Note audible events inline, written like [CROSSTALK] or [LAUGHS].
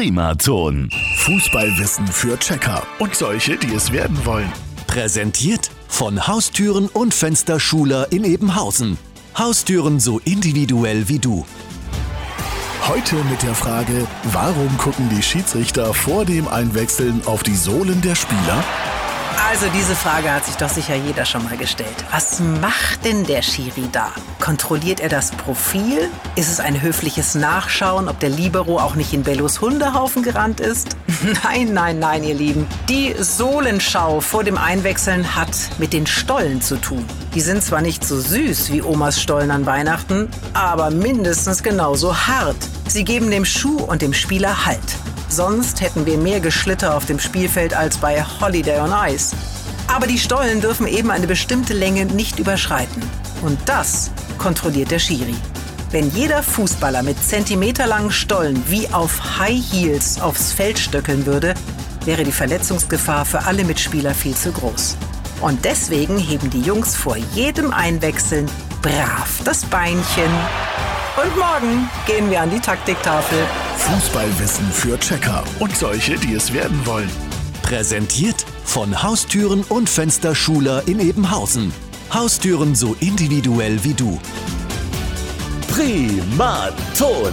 Primaton. Fußballwissen für Checker und solche, die es werden wollen. Präsentiert von Haustüren und Fensterschuler in Ebenhausen. Haustüren so individuell wie du. Heute mit der Frage, warum gucken die Schiedsrichter vor dem Einwechseln auf die Sohlen der Spieler? Also diese Frage hat sich doch sicher jeder schon mal gestellt. Was macht denn der Schiri da? Kontrolliert er das Profil? Ist es ein höfliches Nachschauen, ob der Libero auch nicht in Bellos Hundehaufen gerannt ist? [LAUGHS] nein, nein, nein, ihr Lieben. Die Sohlenschau vor dem Einwechseln hat mit den Stollen zu tun. Die sind zwar nicht so süß wie Omas Stollen an Weihnachten, aber mindestens genauso hart. Sie geben dem Schuh und dem Spieler Halt. Sonst hätten wir mehr Geschlitter auf dem Spielfeld als bei Holiday on Ice. Aber die Stollen dürfen eben eine bestimmte Länge nicht überschreiten. Und das kontrolliert der Schiri. Wenn jeder Fußballer mit zentimeterlangen Stollen wie auf High Heels aufs Feld stöckeln würde, wäre die Verletzungsgefahr für alle Mitspieler viel zu groß. Und deswegen heben die Jungs vor jedem Einwechseln brav das Beinchen. Und morgen gehen wir an die Taktiktafel. Fußballwissen für Checker und solche, die es werden wollen. Präsentiert von Haustüren und Fensterschuler in Ebenhausen. Haustüren so individuell wie du. Primaton.